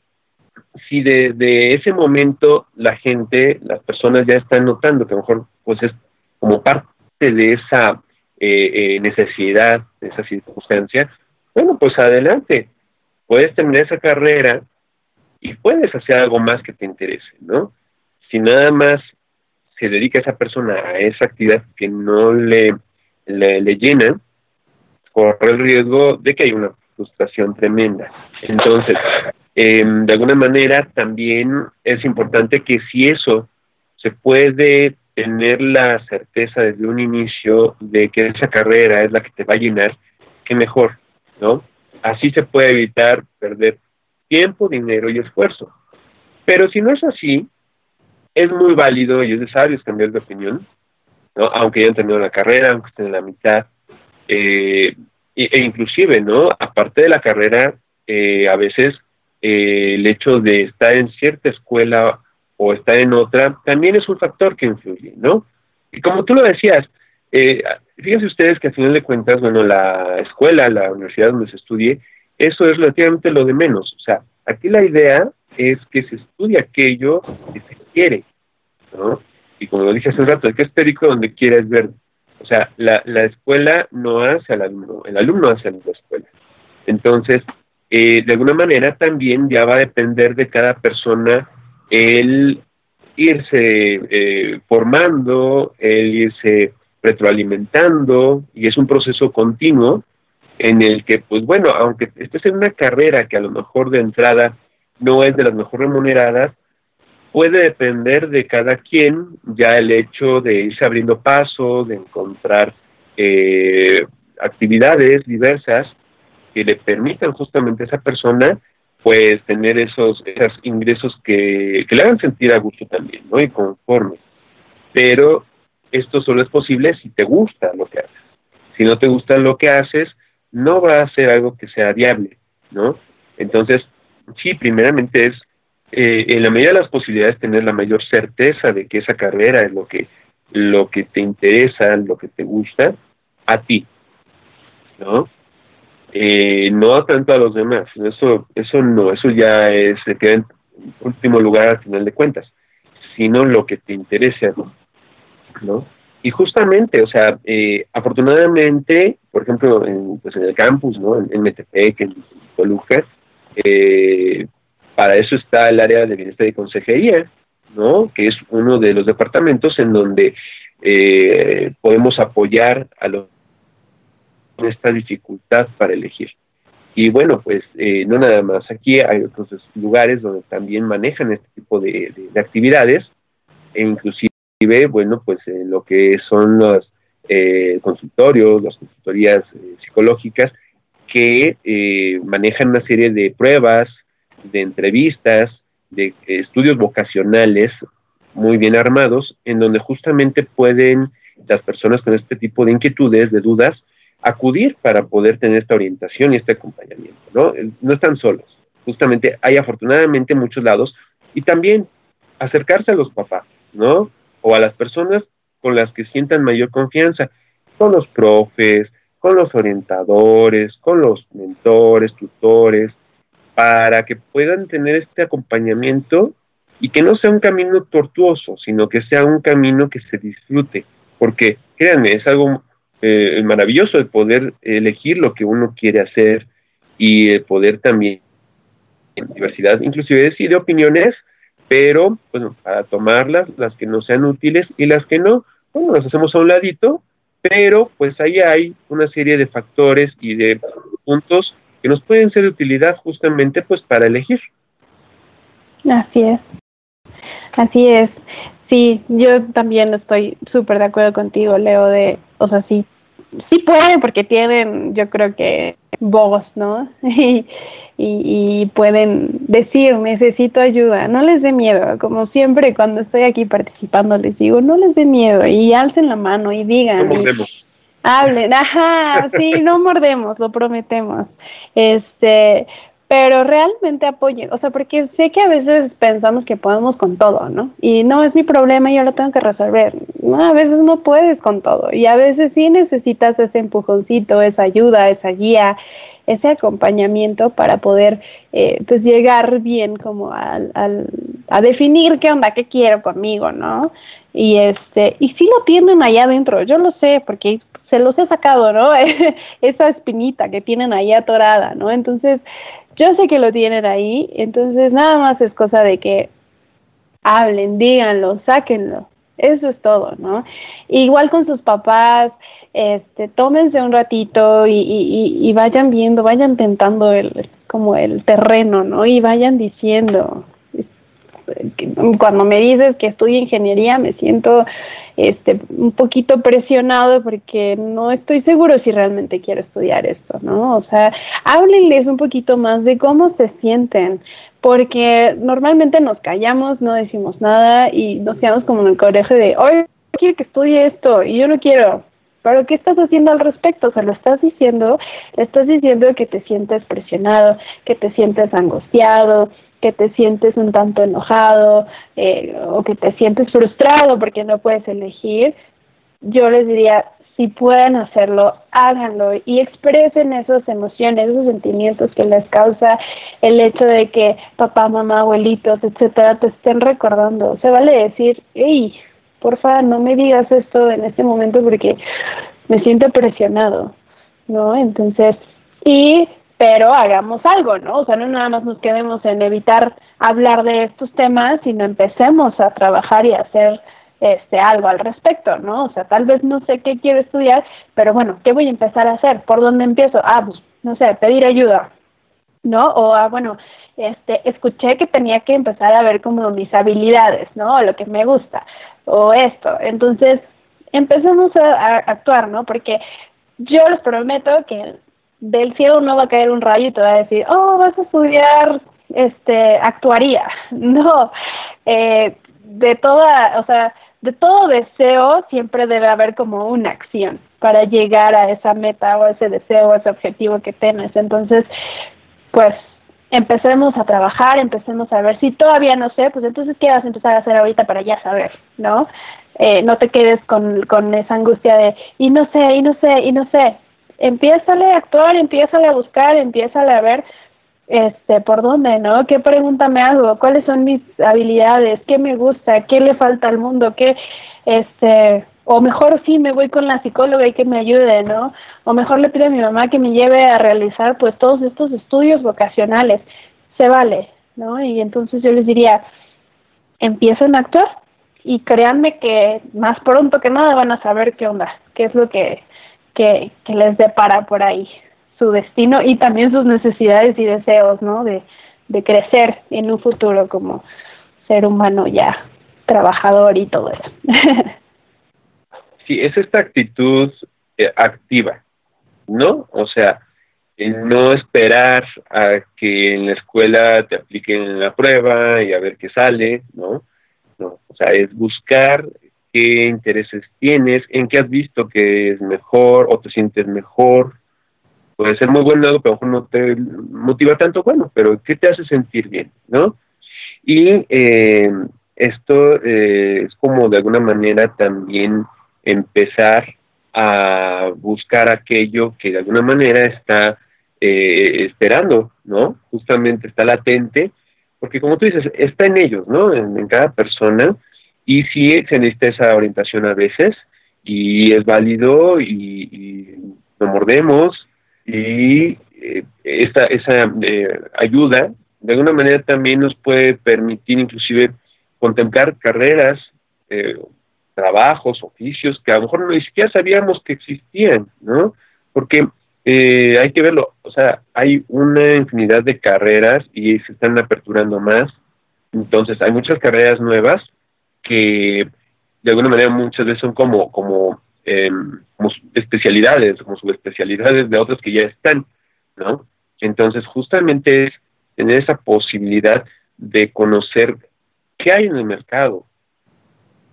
Si de, de ese momento la gente, las personas ya están notando que a lo mejor pues es como parte de esa eh, eh, necesidad, de esa circunstancia, bueno, pues adelante, puedes tener esa carrera y puedes hacer algo más que te interese, ¿no? Si nada más se dedica esa persona a esa actividad que no le, le, le llena, corre el riesgo de que haya una frustración tremenda. Entonces, eh, de alguna manera también es importante que si eso se puede tener la certeza desde un inicio de que esa carrera es la que te va a llenar, qué mejor, ¿no? Así se puede evitar perder tiempo, dinero y esfuerzo. Pero si no es así, es muy válido y es sabios cambiar de opinión, ¿no? aunque hayan terminado la carrera, aunque estén en la mitad, eh, e inclusive, ¿no? Aparte de la carrera, eh, a veces eh, el hecho de estar en cierta escuela o estar en otra también es un factor que influye, ¿no? Y como tú lo decías, eh, fíjense ustedes que a final de cuentas, bueno, la escuela, la universidad donde se estudie, eso es relativamente lo de menos. O sea, aquí la idea es que se estudie aquello que se quiere, ¿no? Y como lo dije hace un rato, el que es perico donde quieres ver. O sea, la, la escuela no hace al alumno, el alumno hace a la escuela. Entonces, eh, de alguna manera también ya va a depender de cada persona el irse eh, formando, el irse retroalimentando y es un proceso continuo en el que, pues bueno, aunque estés en una carrera que a lo mejor de entrada no es de las mejor remuneradas, puede depender de cada quien ya el hecho de irse abriendo paso, de encontrar eh, actividades diversas que le permitan justamente a esa persona pues tener esos, esos ingresos que, que le hagan sentir a gusto también, ¿no? Y conforme. Pero esto solo es posible si te gusta lo que haces. Si no te gusta lo que haces, no va a ser algo que sea viable, ¿no? Entonces, sí, primeramente es eh, en la medida de las posibilidades, tener la mayor certeza de que esa carrera es lo que, lo que te interesa, lo que te gusta, a ti, ¿no? Eh, no tanto a los demás, eso, eso no, eso ya es, se queda en último lugar al final de cuentas, sino lo que te interese, ¿no? Y justamente, o sea, eh, afortunadamente, por ejemplo, en, pues en el campus, ¿no? En, en Metepec, en Toluca, eh, para eso está el área de bienestar y consejería, ¿no? Que es uno de los departamentos en donde eh, podemos apoyar a los esta dificultad para elegir. Y bueno, pues eh, no nada más aquí, hay otros lugares donde también manejan este tipo de, de, de actividades e inclusive bueno, pues en lo que son los eh, consultorios, las consultorías eh, psicológicas, que eh, manejan una serie de pruebas, de entrevistas, de estudios vocacionales muy bien armados, en donde justamente pueden las personas con este tipo de inquietudes, de dudas, acudir para poder tener esta orientación y este acompañamiento, ¿no? No están solos. Justamente hay afortunadamente muchos lados y también acercarse a los papás, ¿no? O a las personas con las que sientan mayor confianza, con los profes, con los orientadores, con los mentores, tutores, para que puedan tener este acompañamiento y que no sea un camino tortuoso, sino que sea un camino que se disfrute, porque créanme, es algo eh, maravilloso el poder elegir lo que uno quiere hacer y el poder también en diversidad, inclusive sí, de opiniones, pero bueno, para tomarlas, las que no sean útiles y las que no, bueno, las hacemos a un ladito, pero pues ahí hay una serie de factores y de puntos que nos pueden ser de utilidad justamente pues para elegir. Así es, así es. Sí, yo también estoy súper de acuerdo contigo, Leo, de, o sea, sí, sí pueden porque tienen, yo creo que voz, ¿no? [LAUGHS] y, y, pueden decir, necesito ayuda, no les dé miedo, como siempre cuando estoy aquí participando les digo, no les dé miedo y alcen la mano y digan. No y hablen, ajá, sí, no mordemos, lo prometemos. Este, pero realmente apoyen, o sea, porque sé que a veces pensamos que podemos con todo, ¿no? Y no es mi problema, yo lo tengo que resolver. No, a veces no puedes con todo y a veces sí necesitas ese empujoncito, esa ayuda, esa guía, ese acompañamiento para poder eh, pues llegar bien como al, al, a definir qué onda, qué quiero conmigo, ¿no? Y este, y sí lo tienen allá adentro, yo lo sé, porque se los he sacado, ¿no? [LAUGHS] Esa espinita que tienen ahí atorada, ¿no? Entonces, yo sé que lo tienen ahí, entonces nada más es cosa de que hablen, díganlo, sáquenlo. Eso es todo, ¿no? Igual con sus papás, este, tómense un ratito y, y, vayan viendo, vayan tentando el, como el terreno, ¿no? Y vayan diciendo, cuando me dices que estudio ingeniería me siento este un poquito presionado porque no estoy seguro si realmente quiero estudiar esto, ¿no? O sea, háblenles un poquito más de cómo se sienten, porque normalmente nos callamos, no decimos nada y nos quedamos como en el colegio de, oye, quiero que estudie esto y yo no quiero. Pero ¿qué estás haciendo al respecto? O sea, lo estás diciendo, le estás diciendo que te sientes presionado, que te sientes angustiado, que te sientes un tanto enojado eh, o que te sientes frustrado porque no puedes elegir, yo les diría, si pueden hacerlo, háganlo y expresen esas emociones, esos sentimientos que les causa el hecho de que papá, mamá, abuelitos, etcétera, te estén recordando. Se vale decir, hey, porfa, no me digas esto en este momento porque me siento presionado, ¿no? Entonces, y pero hagamos algo, ¿no? O sea, no nada más nos quedemos en evitar hablar de estos temas, sino empecemos a trabajar y hacer este algo al respecto, ¿no? O sea, tal vez no sé qué quiero estudiar, pero bueno, ¿qué voy a empezar a hacer? ¿Por dónde empiezo? Ah, pues, no sé, pedir ayuda, ¿no? O, ah, bueno, este, escuché que tenía que empezar a ver como mis habilidades, ¿no? Lo que me gusta, o esto. Entonces, empecemos a, actuar, ¿no? Porque yo les prometo que del cielo no va a caer un rayo y te va a decir, oh, vas a estudiar este actuaría. [LAUGHS] No, eh, de toda, o sea, de todo deseo siempre debe haber como una acción para llegar a esa meta o ese deseo o ese objetivo que tienes. Entonces, pues empecemos a trabajar, empecemos a ver si todavía no sé, pues entonces qué vas a empezar a hacer ahorita para ya saber, ¿no? Eh, no te quedes con, con esa angustia de y no sé, y no sé, y no sé. Empiézale a actuar, empiézale a buscar, empiézale a ver este por dónde, ¿no? ¿Qué pregunta me hago? ¿Cuáles son mis habilidades? ¿Qué me gusta? ¿Qué le falta al mundo? ¿Qué este o mejor sí me voy con la psicóloga y que me ayude, ¿no? O mejor le pido a mi mamá que me lleve a realizar pues todos estos estudios vocacionales, se vale, ¿no? Y entonces yo les diría, empiecen a actuar y créanme que más pronto que nada van a saber qué onda, qué es lo que, que, que les depara por ahí, su destino y también sus necesidades y deseos, ¿no? De, de crecer en un futuro como ser humano ya trabajador y todo eso. [LAUGHS] sí, es esta actitud eh, activa, ¿no? O sea, no esperar a que en la escuela te apliquen la prueba y a ver qué sale, ¿no? No, o sea, es buscar qué intereses tienes, en qué has visto que es mejor o te sientes mejor. Puede ser muy bueno pero a lo mejor no te motiva tanto, bueno, pero ¿qué te hace sentir bien, no? Y eh, esto eh, es como de alguna manera también empezar a buscar aquello que de alguna manera está eh, esperando, ¿no? Justamente está latente, porque como tú dices, está en ellos, ¿no? En, cada persona, y sí se necesita esa orientación a veces, y es válido, y, y nos mordemos, y eh, esta, esa eh, ayuda, de alguna manera también nos puede permitir inclusive contemplar carreras, eh, trabajos, oficios que a lo mejor ni siquiera sabíamos que existían, ¿no? Porque eh, hay que verlo, o sea, hay una infinidad de carreras y se están aperturando más, entonces hay muchas carreras nuevas que de alguna manera muchas veces son como, como, em, como especialidades, como subespecialidades de otras que ya están, ¿no? Entonces justamente es tener esa posibilidad de conocer qué hay en el mercado,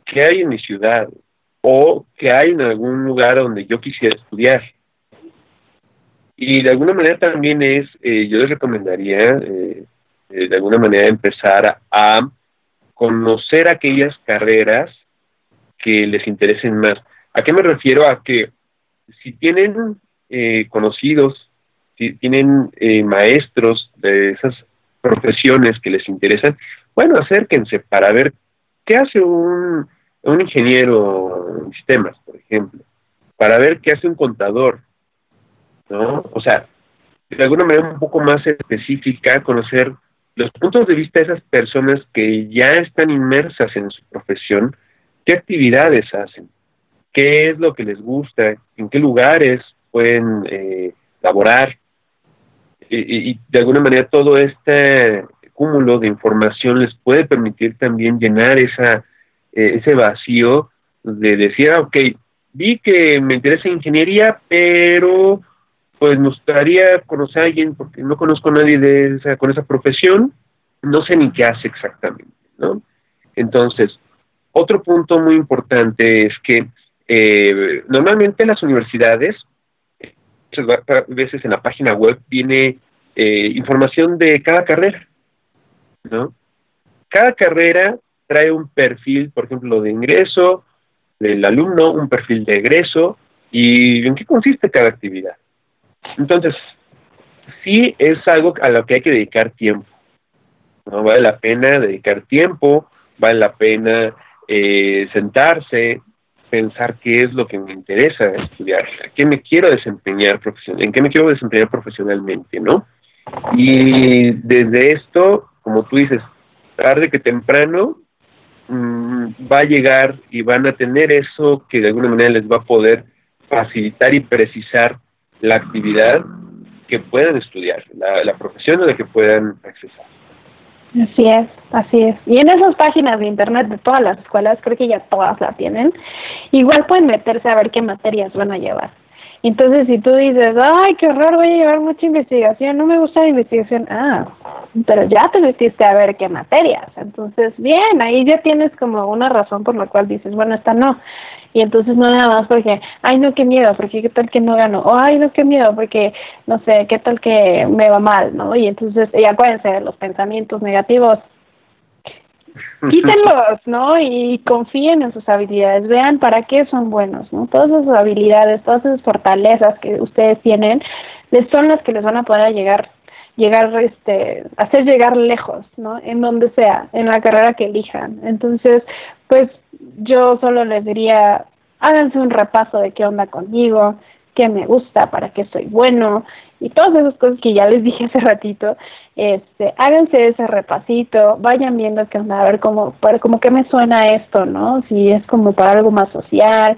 qué hay en mi ciudad o qué hay en algún lugar donde yo quisiera estudiar. Y de alguna manera también es, eh, yo les recomendaría eh, eh, de alguna manera empezar a conocer aquellas carreras que les interesen más. ¿A qué me refiero? A que si tienen conocidos, si tienen maestros de esas profesiones que les interesan, bueno, acérquense para ver qué hace un, un ingeniero en sistemas, por ejemplo, para ver qué hace un contador, ¿no? O sea, de alguna manera un poco más específica, conocer los puntos de vista de esas personas que ya están inmersas en su profesión, qué actividades hacen, qué es lo que les gusta, en qué lugares pueden eh, laborar, y, y, de alguna manera todo este cúmulo de información les puede permitir también llenar esa eh, ese vacío de decir, ah, ok, vi que me interesa ingeniería, pero pues me gustaría conocer a alguien porque no conozco a nadie de esa, con esa profesión, no sé ni qué hace exactamente, ¿no? Entonces, otro punto muy importante es que eh, normalmente las universidades, muchas veces en la página web viene eh, información de cada carrera, ¿no? Cada carrera trae un perfil, por ejemplo, de ingreso del alumno, un perfil de egreso y en qué consiste cada actividad. Entonces, sí es algo a lo que hay que dedicar tiempo. ¿no? Vale la pena dedicar tiempo, vale la pena eh, sentarse, pensar qué es lo que me interesa estudiar, qué me quiero desempeñar en qué me quiero desempeñar profesionalmente, ¿no? Y desde esto, como tú dices, tarde que temprano, Mm, va a llegar y van a tener eso que de alguna manera les va a poder facilitar y precisar la actividad que puedan estudiar, la, profesión a la que puedan accesar. Así es, así es. Y en esas páginas de internet de todas las escuelas, creo que ya todas la tienen, igual pueden meterse a ver qué materias van a llevar. Entonces, si tú dices, ay, qué horror, voy a llevar mucha investigación, no me gusta la investigación, ah, pero ya te metiste a ver qué materias. Entonces, bien, ahí ya tienes como una razón por la cual dices, bueno, esta no. Y entonces no nada más porque, ay no, qué miedo, porque qué tal que no gano, o ay no, qué miedo, porque no sé, qué tal que me va mal, ¿no? Y entonces, y acuérdense, los pensamientos negativos, [LAUGHS] quítenlos, ¿no? Y confíen en sus habilidades, vean para qué son buenos, ¿no? Todas esas habilidades, todas esas fortalezas que ustedes tienen, les son las que les van a poder llegar llegar este hacer llegar lejos no en donde sea en la carrera que elijan entonces pues yo solo les diría háganse un repaso de qué onda conmigo qué me gusta para qué soy bueno y todas esas cosas que ya les dije hace ratito este háganse ese repasito vayan viendo qué onda a ver cómo para como que me suena esto no si es como para algo más social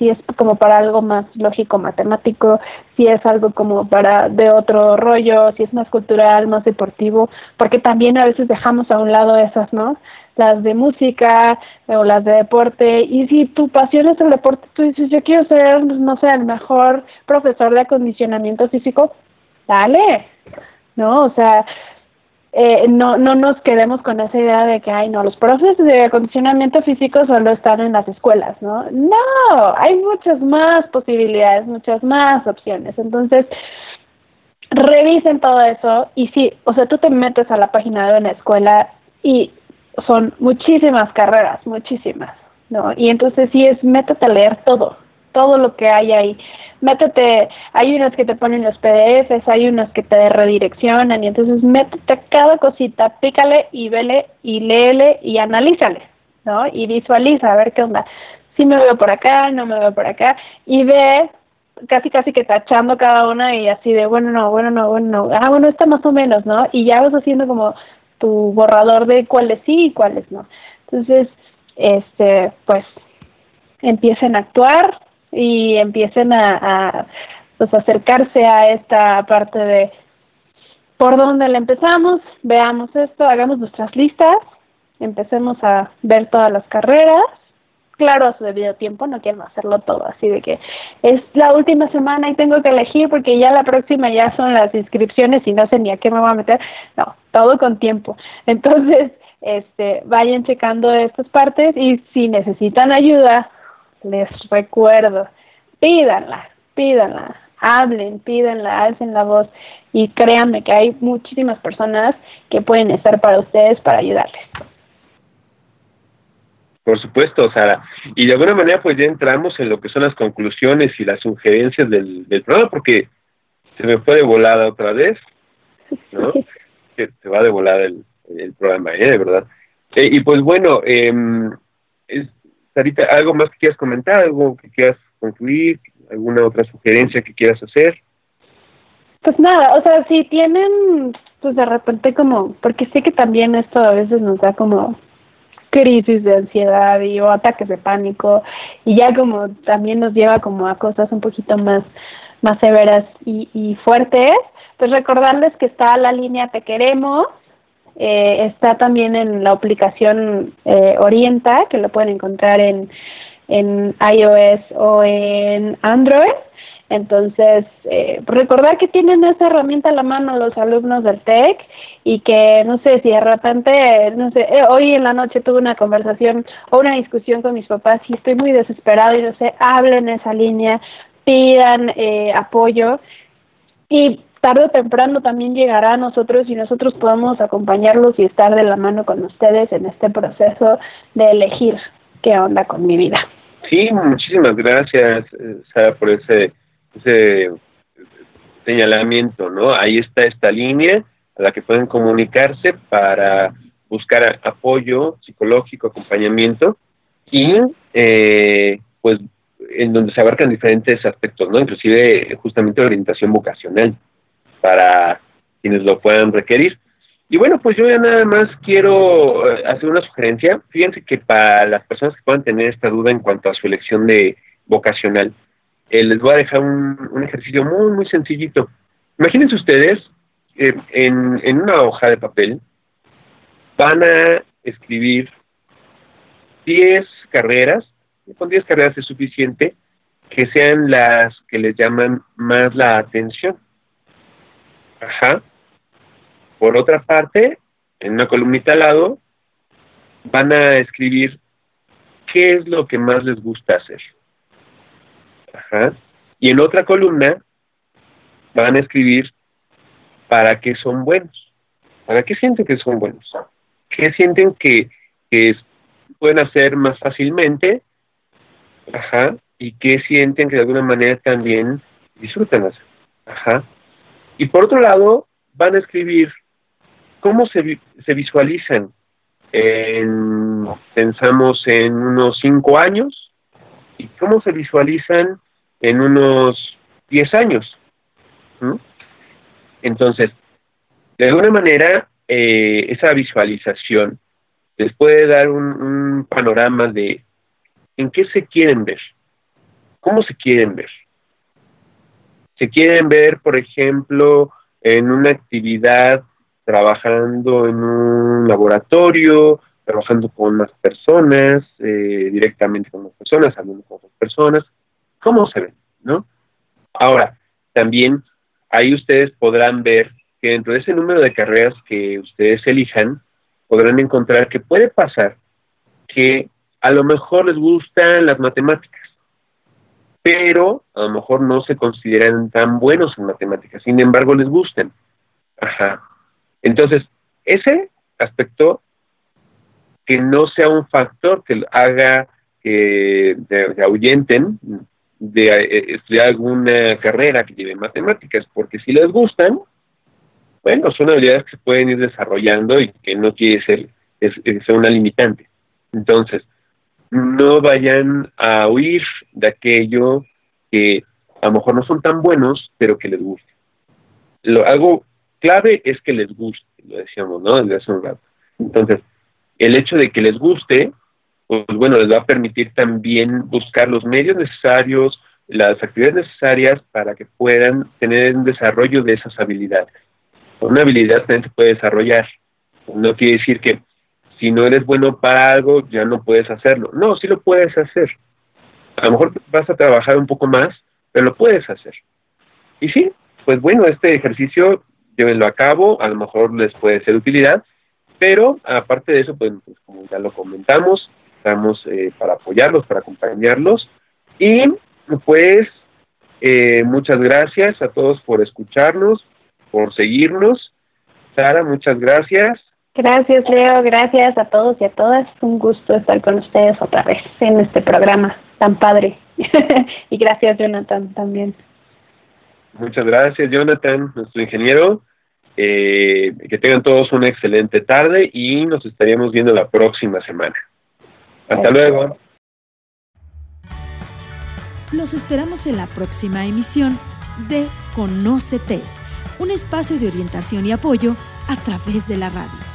si es como para algo más lógico matemático, si es algo como para de otro rollo, si es más cultural, más deportivo, porque también a veces dejamos a un lado esas, ¿no? Las de música o las de deporte, y si tu pasión es el deporte, tú dices, yo quiero ser, no sé, el mejor profesor de acondicionamiento físico, dale, ¿no? O sea, eh, no, no nos quedemos con esa idea de que, ay, no, los profes de acondicionamiento físico solo están en las escuelas, ¿no? No, hay muchas más posibilidades, muchas más opciones. Entonces, revisen todo eso y sí, o sea, tú te metes a la página de una escuela y son muchísimas carreras, muchísimas, ¿no? Y entonces sí es, métete a leer todo, todo lo que hay ahí métete, hay unas que te ponen los PDFs, hay unas que te redireccionan y entonces métete cada cosita, pícale y vele y léele y analízale, ¿no? Y visualiza a ver qué onda. Si me veo por acá, no me veo por acá y ve casi casi que tachando cada una y así de bueno no, bueno no, bueno no, ah bueno está más o menos, ¿no? Y ya vas haciendo como tu borrador de cuáles sí y cuáles no. Entonces, este, pues empiecen a actuar, y empiecen a, pues acercarse a esta parte de por dónde le empezamos, veamos esto, hagamos nuestras listas, empecemos a ver todas las carreras, claro a su debido tiempo, no quiero hacerlo todo así de que es la última semana y tengo que elegir porque ya la próxima ya son las inscripciones y no sé ni a qué me voy a meter, no, todo con tiempo. [LAUGHS] Entonces, este, vayan checando estas partes y si necesitan ayuda, les recuerdo, pídanla, pídanla, hablen, pídanla, alcen la voz y créanme que hay muchísimas personas que pueden estar para ustedes para ayudarles. Por supuesto, Sara. Y de alguna manera pues ya entramos en lo que son las conclusiones y las sugerencias del, del programa porque se me fue de volada otra vez, ¿no? se va de volada el, el programa, ¿eh? De verdad. Eh, y pues bueno, eh, Sarita, ¿algo más que quieras comentar? ¿Algo que quieras concluir? ¿Alguna otra sugerencia que quieras hacer? Pues nada, o sea, si tienen, pues de repente como, porque sé que también esto a veces nos da como crisis de ansiedad y o ataques de pánico y ya como también nos lleva como a cosas un poquito más más severas y, y fuertes, pues recordarles que está la línea Te Queremos, eh, está también en la aplicación eh, Orienta, que lo pueden encontrar en, en iOS o en Android. Entonces, eh, recordar que tienen esta herramienta a la mano los alumnos del TEC y que, no sé, si de repente, no sé, eh, hoy en la noche tuve una conversación o una discusión con mis papás y estoy muy desesperado y no sé, hablen esa línea, pidan eh, apoyo y tarde o temprano también llegará a nosotros y nosotros podemos acompañarlos y estar de la mano con ustedes en este proceso de elegir qué onda con mi vida. Sí, muchísimas gracias, eh, Sara, por ese, ese señalamiento, ¿no? Ahí está esta línea a la que pueden comunicarse para buscar apoyo psicológico, acompañamiento y eh, pues en donde se abarcan diferentes aspectos, ¿no? Inclusive justamente orientación vocacional para quienes lo puedan requerir. Y bueno, pues yo ya nada más quiero eh, hacer una sugerencia. Fíjense que para las personas que puedan tener esta duda en cuanto a su elección de vocacional, eh, les voy a dejar un, ejercicio muy, muy sencillito. Imagínense ustedes, eh, en, una hoja de papel, van a escribir 10 carreras, con 10 carreras es suficiente, que sean las que les llaman más la atención. Ajá. Por otra parte, en una columnita al lado, van a escribir qué es lo que más les gusta hacer. Ajá. Y en otra columna van a escribir para qué son buenos. ¿Para qué sienten que son buenos? ¿Qué sienten que, que pueden hacer más fácilmente? Ajá. Y qué sienten que de alguna manera también disfrutan hacer. Ajá. Y por otro lado, van a escribir cómo se, se visualizan. En, pensamos en unos cinco años y cómo se visualizan en unos diez años. Entonces, de alguna manera, eh, esa visualización les puede dar un, panorama de en qué se quieren ver, cómo se quieren ver. Se quieren ver, por ejemplo, en una actividad trabajando en un laboratorio, trabajando con más personas, eh, directamente con las personas, hablando con otras personas, ¿cómo se ven? ¿no? Ahora, también ahí ustedes podrán ver que dentro de ese número de carreras que ustedes elijan, podrán encontrar que puede pasar que a lo mejor les gustan las matemáticas, pero a lo mejor no se consideran tan buenos en matemáticas, sin embargo les gustan. Ajá. Entonces, ese aspecto que no sea un factor que haga que ahuyenten de eh, estudiar alguna carrera que lleve matemáticas, porque si les gustan, bueno, son habilidades que se pueden ir desarrollando y que no quiere ser, es, una limitante. Entonces, no vayan a huir de aquello que a lo mejor no son tan buenos, pero que les guste. Lo, algo clave es que les guste, lo decíamos, ¿no? Desde hace un rato. Entonces, el hecho de que les guste pues bueno, les va a permitir también buscar los medios necesarios, las actividades necesarias para que puedan tener un desarrollo de esas habilidades. Una habilidad también se puede desarrollar. No quiere decir que si no eres bueno para algo, ya no puedes hacerlo. No, sí lo puedes hacer. A lo mejor vas a trabajar un poco más, pero lo puedes hacer. Y sí, pues bueno, este ejercicio llévenlo a cabo, a lo mejor les puede ser utilidad, pero aparte de eso, pues, pues como ya lo comentamos, estamos eh, para apoyarlos, para acompañarlos. Y pues eh, muchas gracias a todos por escucharnos, por seguirnos. Sara, muchas gracias. Gracias, Leo. Gracias a todos y a todas. Un gusto estar con ustedes otra vez en este programa tan padre. [LAUGHS] y gracias, Jonathan, también. Muchas gracias, Jonathan, nuestro ingeniero. Eh, que tengan todos una excelente tarde y nos estaríamos viendo la próxima semana. Hasta luego. Los esperamos en la próxima emisión de Conócete, un espacio de orientación y apoyo a través de la radio.